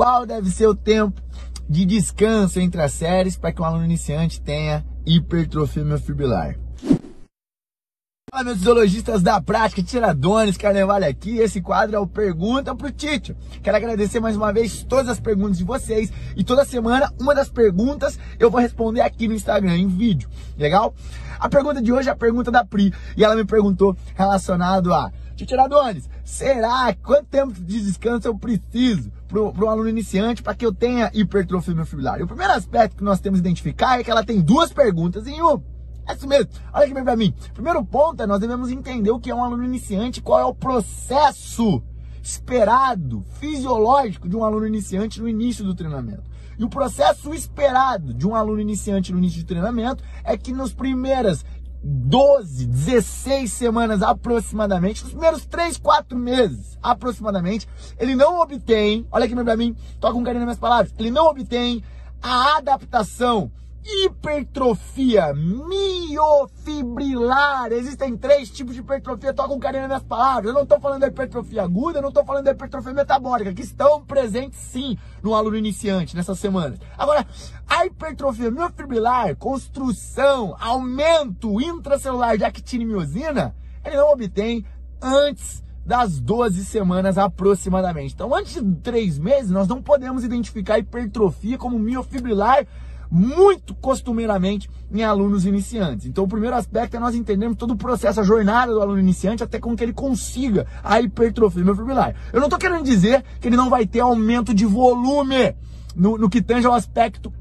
qual deve ser o tempo de descanso entre as séries para que um aluno iniciante tenha hipertrofia miofibrilar. Fala, meus fisiologistas da prática, Tiradones, Carnevale aqui. Esse quadro é o Pergunta pro Tito. Quero agradecer mais uma vez todas as perguntas de vocês. E toda semana, uma das perguntas eu vou responder aqui no Instagram, em vídeo. Legal? A pergunta de hoje é a pergunta da Pri. E ela me perguntou relacionado a Tiradones, será quanto tempo de descanso eu preciso para um aluno iniciante para que eu tenha hipertrofia miofibrilar? O primeiro aspecto que nós temos que identificar é que ela tem duas perguntas em uma. É isso mesmo. Olha aqui bem pra mim. Primeiro ponto é nós devemos entender o que é um aluno iniciante, qual é o processo esperado, fisiológico de um aluno iniciante no início do treinamento. E o processo esperado de um aluno iniciante no início do treinamento é que nos primeiras 12, 16 semanas aproximadamente, nos primeiros 3, 4 meses aproximadamente, ele não obtém, olha aqui pra mim, toca um carinho nas minhas palavras, ele não obtém a adaptação hipertrofia miofibrilar. Existem três tipos de hipertrofia, toca um carinho nas minhas palavras. Eu não estou falando da hipertrofia aguda, eu não estou falando da hipertrofia metabólica, que estão presentes sim no aluno iniciante nessas semanas. Agora, a hipertrofia miofibrilar, construção, aumento intracelular de actina e miosina, ele não obtém antes das 12 semanas aproximadamente. Então, antes de três meses, nós não podemos identificar hipertrofia como miofibrilar muito costumeiramente em alunos iniciantes. Então, o primeiro aspecto é nós entendermos todo o processo, a jornada do aluno iniciante até com que ele consiga a hipertrofia miofibrilar. Eu não estou querendo dizer que ele não vai ter aumento de volume no, no que tange ao aspecto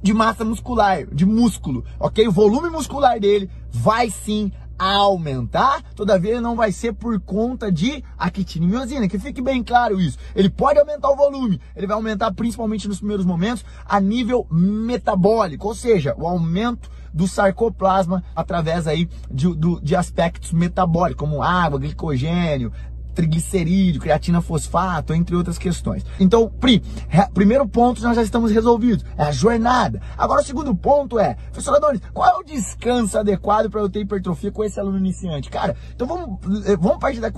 de massa muscular, de músculo, ok? O volume muscular dele vai sim aumentar, todavia não vai ser por conta de actina e miosina, que fique bem claro isso. Ele pode aumentar o volume, ele vai aumentar principalmente nos primeiros momentos a nível metabólico, ou seja, o aumento do sarcoplasma através aí de, do, de aspectos metabólicos, como água, glicogênio, triglicerídeo, creatina fosfato, entre outras questões. Então, Pri, primeiro ponto nós já estamos resolvidos, é a jornada. Agora o segundo ponto é, professor Adonis, qual é o descanso adequado para eu ter hipertrofia com esse aluno iniciante? Cara, então vamos, eh, vamos partir da,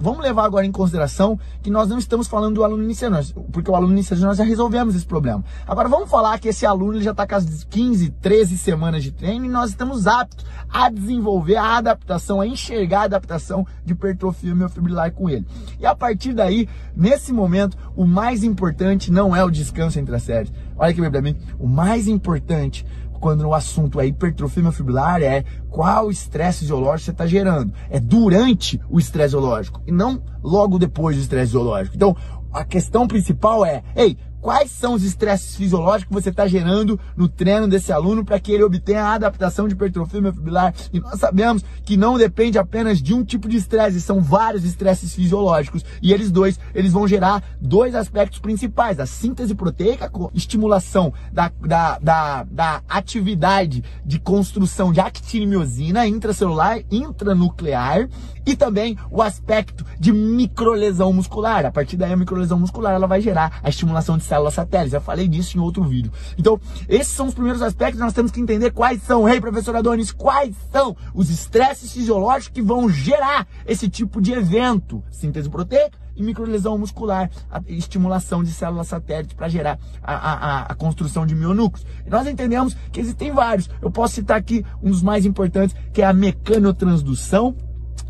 vamos levar agora em consideração que nós não estamos falando do aluno iniciante, porque o aluno iniciante nós já resolvemos esse problema. Agora vamos falar que esse aluno ele já está com as 15, 13 semanas de treino e nós estamos aptos a desenvolver a adaptação, a enxergar a adaptação de hipertrofia miofibrilar com ele. E a partir daí, nesse momento, o mais importante não é o descanso entre as séries. Olha aqui para mim, o mais importante quando o assunto é hipertrofia miofibrilar é qual estresse fisiológico você está gerando. É durante o estresse fisiológico e não logo depois do estresse fisiológico. Então, a questão principal é, ei, quais são os estresses fisiológicos que você está gerando no treino desse aluno para que ele obtenha a adaptação de hipertrofia miofibrilar. E nós sabemos que não depende apenas de um tipo de estresse, são vários estresses fisiológicos. E eles dois, eles vão gerar dois aspectos principais, a síntese proteica, estimulação da, da, da, da atividade de construção de actina e miosina intracelular, intranuclear, e também o aspecto de microlesão muscular. A partir daí, a microlesão muscular ela vai gerar a estimulação de células satélites. Já falei disso em outro vídeo. Então, esses são os primeiros aspectos. Nós temos que entender quais são, ei, hey, professor Adonis, quais são os estresses fisiológicos que vão gerar esse tipo de evento. Síntese proteica, e microlesão muscular, estimulação de células satélites para gerar a, a, a, construção de mionúcleos. E nós entendemos que existem vários. Eu posso citar aqui um dos mais importantes, que é a mecanotransdução,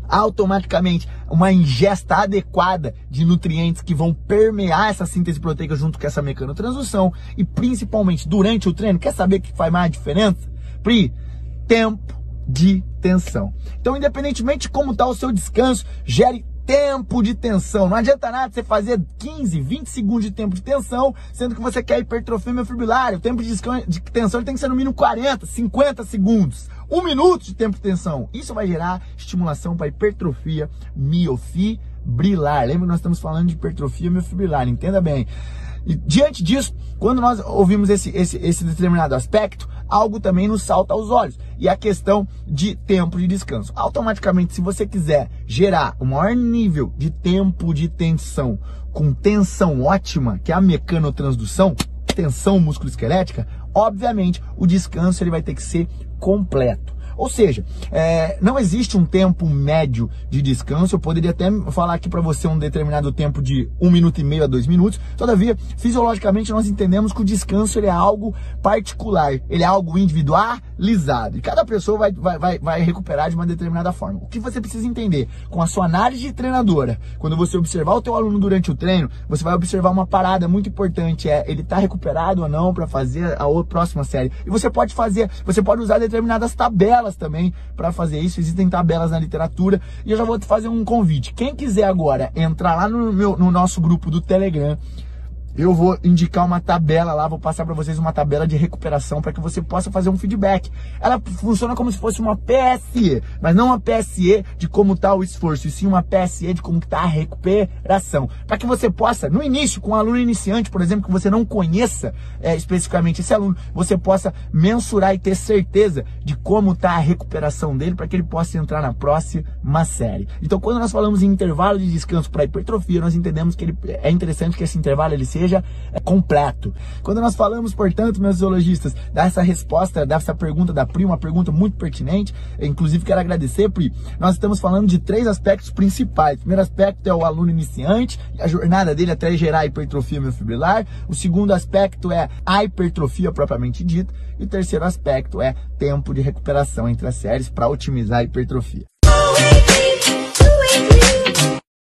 automaticamente uma ingesta adequada de nutrientes que vão permear essa síntese proteica junto com essa mecanotransdução e principalmente durante o treino, quer saber o que faz mais diferença? Pri, tempo de tensão. Então, independentemente de como está o seu descanso, gere tempo de tensão. Não adianta nada você fazer 15, 20 segundos de tempo de tensão, sendo que você quer hipertrofia miofibrilar. O tempo de, de tensão tem que ser no mínimo 40, 50 segundos. Um minuto de tempo de tensão. Isso vai gerar estimulação para hipertrofia miofibrilar. Lembra que nós estamos falando de hipertrofia miofibrilar, entenda bem. E diante disso, quando nós ouvimos esse, esse, esse determinado aspecto, algo também nos salta aos olhos. E a questão de tempo de descanso. Automaticamente, se você quiser gerar o maior nível de tempo de tensão com tensão ótima, que é a mecanotransdução, tensão musculoesquelética, obviamente o descanso ele vai ter que ser completo. Ou seja, é, não existe um tempo médio de descanso. Eu poderia até falar aqui para você um determinado tempo de um minuto e meio a dois minutos. Todavia, fisiologicamente, nós entendemos que o descanso ele é algo particular, ele é algo individualizado. E cada pessoa vai, vai, vai, vai recuperar de uma determinada forma. O que você precisa entender com a sua análise treinadora, quando você observar o teu aluno durante o treino, você vai observar uma parada muito importante, é ele está recuperado ou não para fazer a próxima série. E você pode fazer, você pode usar determinadas tabelas também para fazer isso. Existem tabelas na literatura e eu já vou te fazer um convite. Quem quiser agora entrar lá no, meu, no nosso grupo do Telegram, eu vou indicar uma tabela lá, vou passar para vocês uma tabela de recuperação para que você possa fazer um feedback. Ela funciona como se fosse uma PSE, mas não uma PSE de como está o esforço, e sim uma PSE de como está a recuperação. Para que você possa, no início, com um aluno iniciante, por exemplo, que você não conheça é, especificamente esse aluno, você possa mensurar e ter certeza de como está a recuperação dele para que ele possa entrar na próxima série. Então, quando nós falamos em intervalo de descanso para hipertrofia, nós entendemos que ele, é interessante que esse intervalo ele seja seja é, completo. Quando nós falamos, portanto, meus zoologistas, dessa resposta, dessa pergunta da Pri, uma pergunta muito pertinente, inclusive quero agradecer, Pri, nós estamos falando de três aspectos principais. O primeiro aspecto é o aluno iniciante, a jornada dele até gerar hipertrofia miofibrilar. O segundo aspecto é a hipertrofia propriamente dita. E o terceiro aspecto é tempo de recuperação entre as séries para otimizar a hipertrofia.